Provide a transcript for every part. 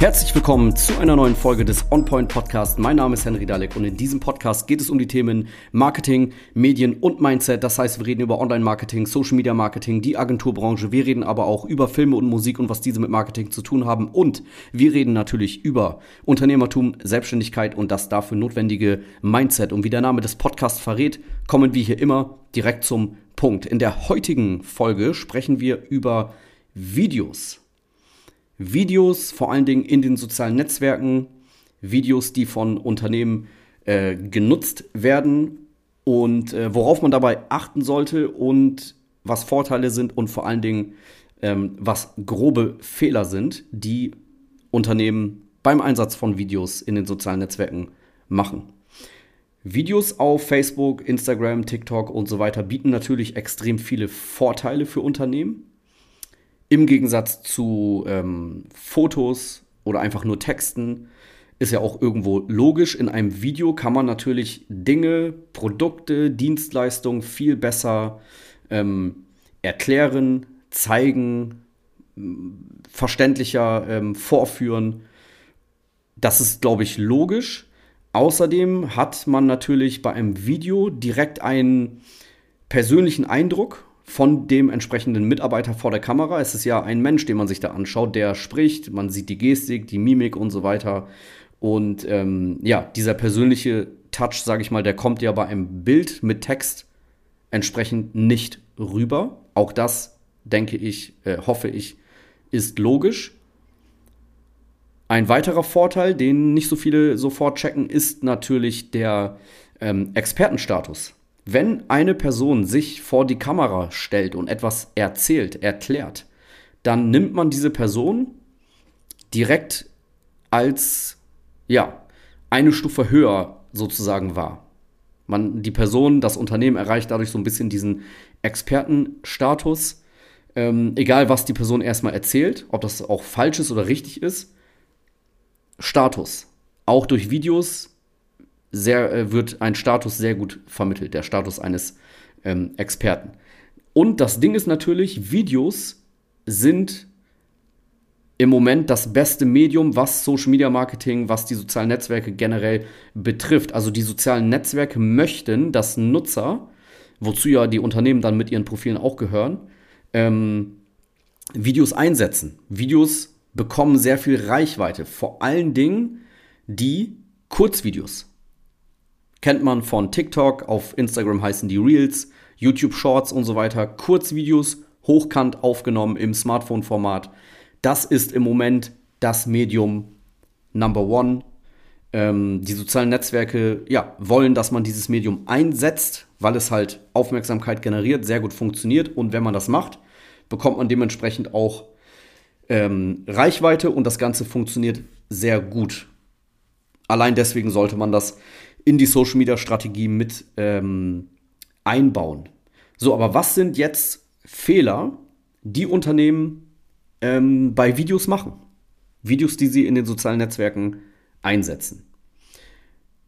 Herzlich willkommen zu einer neuen Folge des OnPoint Podcast. Mein Name ist Henry Dalek und in diesem Podcast geht es um die Themen Marketing, Medien und Mindset. Das heißt, wir reden über Online-Marketing, Social Media Marketing, die Agenturbranche. Wir reden aber auch über Filme und Musik und was diese mit Marketing zu tun haben. Und wir reden natürlich über Unternehmertum, Selbstständigkeit und das dafür notwendige Mindset. Und wie der Name des Podcasts verrät, kommen wir hier immer direkt zum Punkt. In der heutigen Folge sprechen wir über Videos. Videos, vor allen Dingen in den sozialen Netzwerken, Videos, die von Unternehmen äh, genutzt werden und äh, worauf man dabei achten sollte und was Vorteile sind und vor allen Dingen ähm, was grobe Fehler sind, die Unternehmen beim Einsatz von Videos in den sozialen Netzwerken machen. Videos auf Facebook, Instagram, TikTok und so weiter bieten natürlich extrem viele Vorteile für Unternehmen. Im Gegensatz zu ähm, Fotos oder einfach nur Texten ist ja auch irgendwo logisch. In einem Video kann man natürlich Dinge, Produkte, Dienstleistungen viel besser ähm, erklären, zeigen, verständlicher ähm, vorführen. Das ist, glaube ich, logisch. Außerdem hat man natürlich bei einem Video direkt einen persönlichen Eindruck von dem entsprechenden Mitarbeiter vor der Kamera. Es ist ja ein Mensch, den man sich da anschaut, der spricht, man sieht die Gestik, die Mimik und so weiter. Und ähm, ja, dieser persönliche Touch, sage ich mal, der kommt ja bei einem Bild mit Text entsprechend nicht rüber. Auch das, denke ich, äh, hoffe ich, ist logisch. Ein weiterer Vorteil, den nicht so viele sofort checken, ist natürlich der ähm, Expertenstatus. Wenn eine Person sich vor die Kamera stellt und etwas erzählt, erklärt, dann nimmt man diese Person direkt als ja, eine Stufe höher sozusagen wahr. Man, die Person, das Unternehmen erreicht dadurch so ein bisschen diesen Expertenstatus. Ähm, egal, was die Person erstmal erzählt, ob das auch falsch ist oder richtig ist. Status. Auch durch Videos sehr, äh, wird ein Status sehr gut vermittelt, der Status eines ähm, Experten. Und das Ding ist natürlich, Videos sind im Moment das beste Medium, was Social Media Marketing, was die sozialen Netzwerke generell betrifft. Also die sozialen Netzwerke möchten, dass Nutzer, wozu ja die Unternehmen dann mit ihren Profilen auch gehören, ähm, Videos einsetzen. Videos bekommen sehr viel Reichweite. Vor allen Dingen die Kurzvideos. Kennt man von TikTok, auf Instagram heißen die Reels, YouTube Shorts und so weiter. Kurzvideos, hochkant aufgenommen im Smartphone-Format. Das ist im Moment das Medium Number One. Ähm, die sozialen Netzwerke ja, wollen, dass man dieses Medium einsetzt, weil es halt Aufmerksamkeit generiert, sehr gut funktioniert. Und wenn man das macht, bekommt man dementsprechend auch ähm, Reichweite und das Ganze funktioniert sehr gut. Allein deswegen sollte man das in die Social Media Strategie mit ähm, einbauen. So, aber was sind jetzt Fehler, die Unternehmen ähm, bei Videos machen? Videos, die sie in den sozialen Netzwerken einsetzen.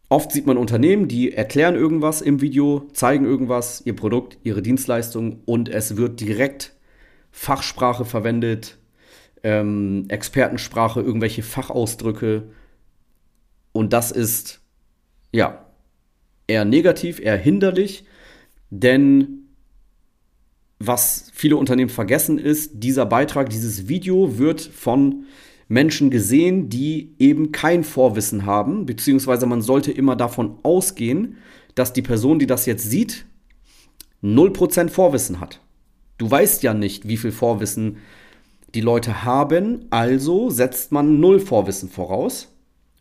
Oft sieht man Unternehmen, die erklären irgendwas im Video, zeigen irgendwas, ihr Produkt, ihre Dienstleistung und es wird direkt Fachsprache verwendet, ähm, Expertensprache, irgendwelche Fachausdrücke. Und das ist ja, eher negativ, eher hinderlich, denn was viele Unternehmen vergessen ist, dieser Beitrag, dieses Video wird von Menschen gesehen, die eben kein Vorwissen haben, beziehungsweise man sollte immer davon ausgehen, dass die Person, die das jetzt sieht, 0% Vorwissen hat. Du weißt ja nicht, wie viel Vorwissen die Leute haben, also setzt man null Vorwissen voraus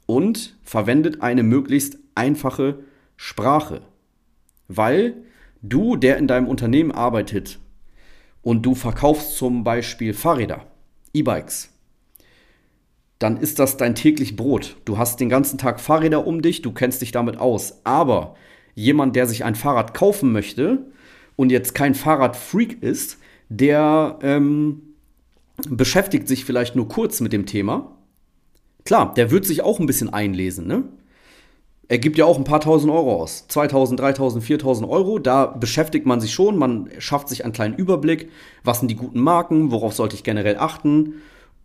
und verwendet eine möglichst einfache Sprache. Weil du, der in deinem Unternehmen arbeitet und du verkaufst zum Beispiel Fahrräder, E-Bikes, dann ist das dein täglich Brot. Du hast den ganzen Tag Fahrräder um dich, du kennst dich damit aus. Aber jemand, der sich ein Fahrrad kaufen möchte und jetzt kein Fahrradfreak ist, der ähm, beschäftigt sich vielleicht nur kurz mit dem Thema. Klar, der wird sich auch ein bisschen einlesen, ne? Er gibt ja auch ein paar tausend Euro aus. 2000, 3000, 4000 Euro. Da beschäftigt man sich schon. Man schafft sich einen kleinen Überblick. Was sind die guten Marken? Worauf sollte ich generell achten?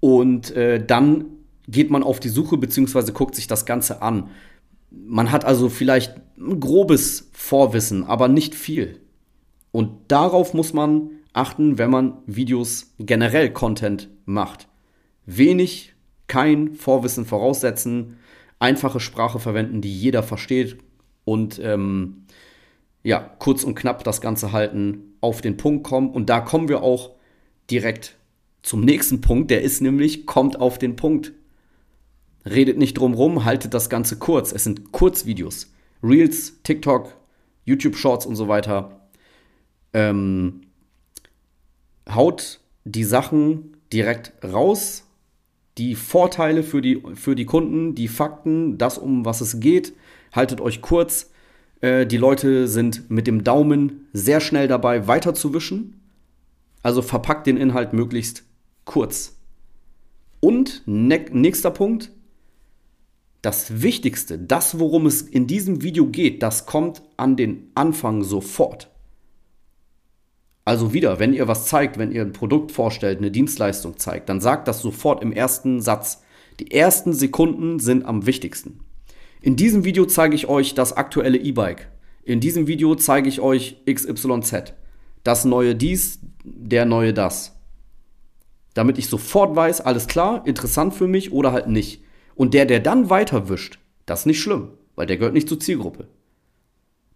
Und äh, dann geht man auf die Suche bzw. guckt sich das Ganze an. Man hat also vielleicht ein grobes Vorwissen, aber nicht viel. Und darauf muss man achten, wenn man Videos generell Content macht. Wenig, kein Vorwissen voraussetzen, einfache Sprache verwenden, die jeder versteht und ähm, ja, kurz und knapp das Ganze halten, auf den Punkt kommen. Und da kommen wir auch direkt zum nächsten Punkt, der ist nämlich, kommt auf den Punkt. Redet nicht drum rum, haltet das Ganze kurz. Es sind Kurzvideos. Reels, TikTok, YouTube Shorts und so weiter. Ähm, haut die Sachen direkt raus. Die Vorteile für die, für die Kunden, die Fakten, das, um was es geht. Haltet euch kurz. Äh, die Leute sind mit dem Daumen sehr schnell dabei, weiterzuwischen. Also verpackt den Inhalt möglichst kurz. Und ne nächster Punkt, das Wichtigste, das, worum es in diesem Video geht, das kommt an den Anfang sofort. Also wieder, wenn ihr was zeigt, wenn ihr ein Produkt vorstellt, eine Dienstleistung zeigt, dann sagt das sofort im ersten Satz. Die ersten Sekunden sind am wichtigsten. In diesem Video zeige ich euch das aktuelle E-Bike. In diesem Video zeige ich euch XYZ. Das neue dies, der neue das. Damit ich sofort weiß, alles klar, interessant für mich oder halt nicht. Und der, der dann weiterwischt, das ist nicht schlimm, weil der gehört nicht zur Zielgruppe.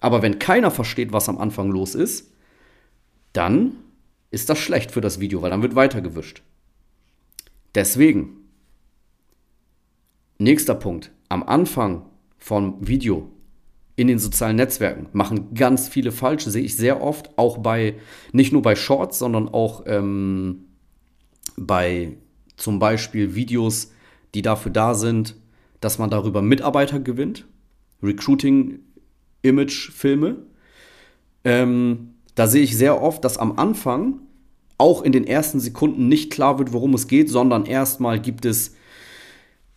Aber wenn keiner versteht, was am Anfang los ist, dann ist das schlecht für das Video, weil dann wird weitergewischt. Deswegen, nächster Punkt, am Anfang vom Video in den sozialen Netzwerken machen ganz viele falsch, sehe ich sehr oft, auch bei, nicht nur bei Shorts, sondern auch ähm, bei zum Beispiel Videos, die dafür da sind, dass man darüber Mitarbeiter gewinnt, Recruiting, Image-Filme. Ähm, da sehe ich sehr oft, dass am Anfang auch in den ersten Sekunden nicht klar wird, worum es geht, sondern erstmal gibt es,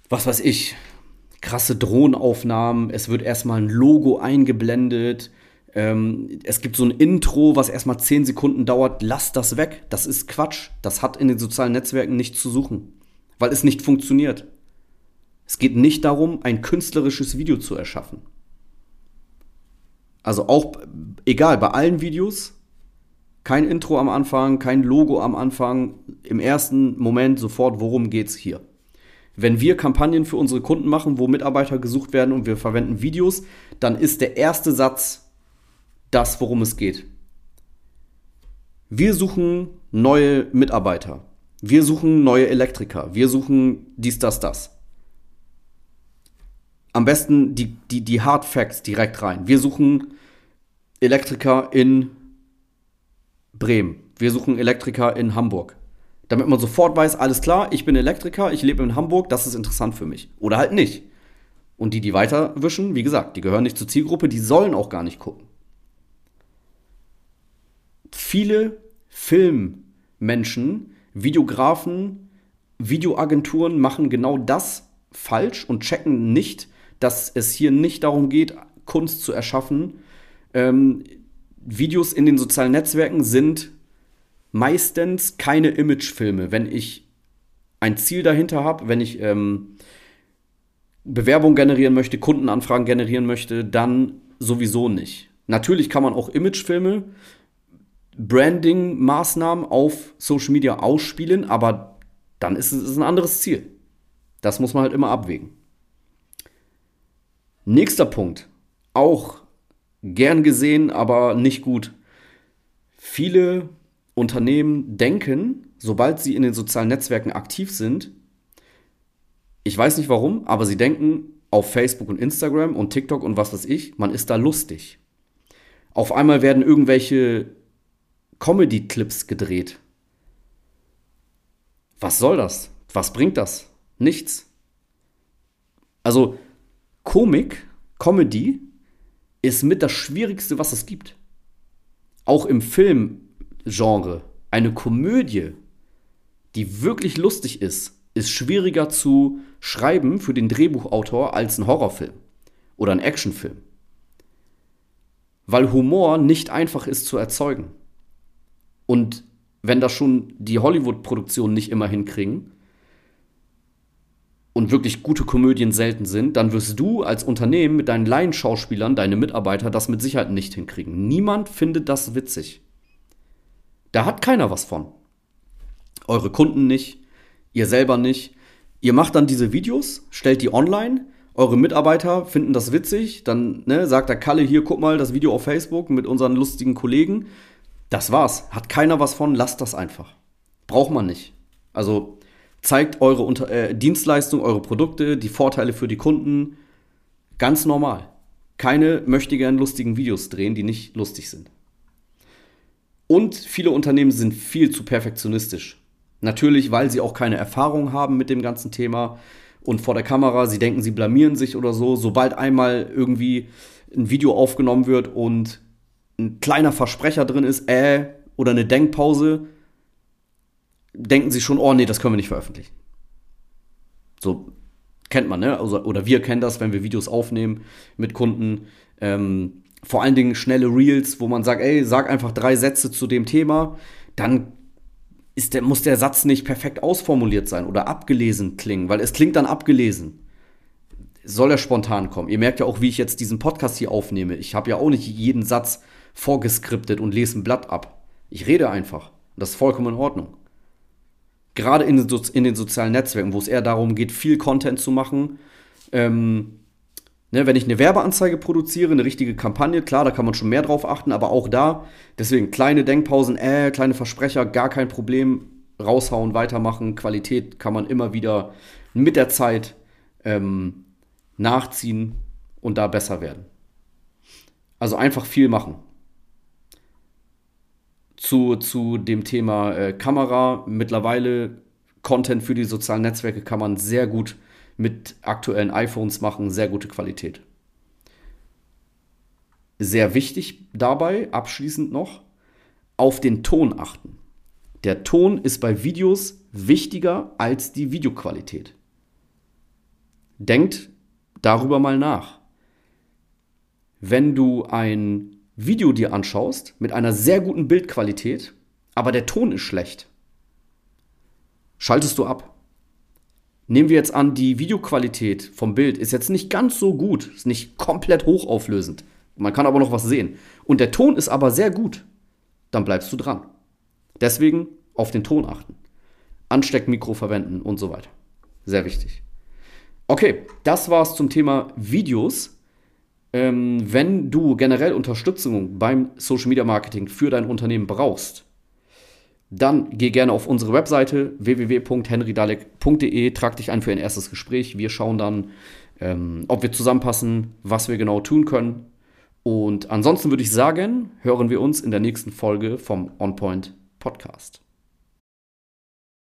was weiß ich, krasse Drohnenaufnahmen. Es wird erstmal ein Logo eingeblendet. Ähm, es gibt so ein Intro, was erstmal 10 Sekunden dauert. Lasst das weg. Das ist Quatsch. Das hat in den sozialen Netzwerken nichts zu suchen, weil es nicht funktioniert. Es geht nicht darum, ein künstlerisches Video zu erschaffen. Also auch, egal, bei allen Videos, kein Intro am Anfang, kein Logo am Anfang, im ersten Moment sofort, worum geht's hier? Wenn wir Kampagnen für unsere Kunden machen, wo Mitarbeiter gesucht werden und wir verwenden Videos, dann ist der erste Satz das, worum es geht. Wir suchen neue Mitarbeiter. Wir suchen neue Elektriker. Wir suchen dies, das, das am besten die, die, die Hard Facts direkt rein. Wir suchen Elektriker in Bremen. Wir suchen Elektriker in Hamburg. Damit man sofort weiß, alles klar, ich bin Elektriker, ich lebe in Hamburg, das ist interessant für mich. Oder halt nicht. Und die, die weiterwischen, wie gesagt, die gehören nicht zur Zielgruppe, die sollen auch gar nicht gucken. Viele Filmmenschen, Videografen, Videoagenturen machen genau das falsch und checken nicht, dass es hier nicht darum geht, Kunst zu erschaffen. Ähm, Videos in den sozialen Netzwerken sind meistens keine Imagefilme. Wenn ich ein Ziel dahinter habe, wenn ich ähm, Bewerbung generieren möchte, Kundenanfragen generieren möchte, dann sowieso nicht. Natürlich kann man auch Imagefilme, Branding-Maßnahmen auf Social Media ausspielen, aber dann ist es ein anderes Ziel. Das muss man halt immer abwägen. Nächster Punkt. Auch gern gesehen, aber nicht gut. Viele Unternehmen denken, sobald sie in den sozialen Netzwerken aktiv sind, ich weiß nicht warum, aber sie denken auf Facebook und Instagram und TikTok und was weiß ich, man ist da lustig. Auf einmal werden irgendwelche Comedy-Clips gedreht. Was soll das? Was bringt das? Nichts. Also Komik, Comedy ist mit das Schwierigste, was es gibt. Auch im Filmgenre. Eine Komödie, die wirklich lustig ist, ist schwieriger zu schreiben für den Drehbuchautor als ein Horrorfilm oder ein Actionfilm. Weil Humor nicht einfach ist zu erzeugen. Und wenn das schon die Hollywood-Produktionen nicht immer hinkriegen, und wirklich gute Komödien selten sind, dann wirst du als Unternehmen mit deinen Laienschauspielern, deine Mitarbeiter, das mit Sicherheit nicht hinkriegen. Niemand findet das witzig. Da hat keiner was von. Eure Kunden nicht, ihr selber nicht. Ihr macht dann diese Videos, stellt die online, eure Mitarbeiter finden das witzig, dann ne, sagt der Kalle hier, guck mal das Video auf Facebook mit unseren lustigen Kollegen. Das war's. Hat keiner was von, lasst das einfach. Braucht man nicht. Also zeigt eure Unter äh, Dienstleistung, eure Produkte, die Vorteile für die Kunden. Ganz normal. Keine möchte gern lustigen Videos drehen, die nicht lustig sind. Und viele Unternehmen sind viel zu perfektionistisch. Natürlich, weil sie auch keine Erfahrung haben mit dem ganzen Thema und vor der Kamera, sie denken, sie blamieren sich oder so. Sobald einmal irgendwie ein Video aufgenommen wird und ein kleiner Versprecher drin ist, äh, oder eine Denkpause, denken sie schon, oh nee, das können wir nicht veröffentlichen. So kennt man, ne? Also, oder wir kennen das, wenn wir Videos aufnehmen mit Kunden. Ähm, vor allen Dingen schnelle Reels, wo man sagt, ey, sag einfach drei Sätze zu dem Thema, dann ist der, muss der Satz nicht perfekt ausformuliert sein oder abgelesen klingen, weil es klingt dann abgelesen. Soll er spontan kommen? Ihr merkt ja auch, wie ich jetzt diesen Podcast hier aufnehme. Ich habe ja auch nicht jeden Satz vorgeskriptet und lese ein Blatt ab. Ich rede einfach. Das ist vollkommen in Ordnung gerade in, in, den sozialen Netzwerken, wo es eher darum geht, viel Content zu machen. Ähm, ne, wenn ich eine Werbeanzeige produziere, eine richtige Kampagne, klar, da kann man schon mehr drauf achten, aber auch da, deswegen kleine Denkpausen, äh, kleine Versprecher, gar kein Problem, raushauen, weitermachen. Qualität kann man immer wieder mit der Zeit ähm, nachziehen und da besser werden. Also einfach viel machen zu, zu dem Thema äh, Kamera. Mittlerweile Content für die sozialen Netzwerke kann man sehr gut mit aktuellen iPhones machen, sehr gute Qualität. Sehr wichtig dabei, abschließend noch, auf den Ton achten. Der Ton ist bei Videos wichtiger als die Videoqualität. Denkt darüber mal nach. Wenn du ein Video dir anschaust mit einer sehr guten Bildqualität, aber der Ton ist schlecht, schaltest du ab. Nehmen wir jetzt an, die Videoqualität vom Bild ist jetzt nicht ganz so gut, ist nicht komplett hochauflösend. Man kann aber noch was sehen. Und der Ton ist aber sehr gut. Dann bleibst du dran. Deswegen auf den Ton achten. Ansteckmikro verwenden und so weiter. Sehr wichtig. Okay, das war's zum Thema Videos. Ähm, wenn du generell Unterstützung beim Social Media Marketing für dein Unternehmen brauchst, dann geh gerne auf unsere Webseite www.henrydalek.de, trag dich ein für ein erstes Gespräch. Wir schauen dann, ähm, ob wir zusammenpassen, was wir genau tun können. Und ansonsten würde ich sagen, hören wir uns in der nächsten Folge vom OnPoint Podcast.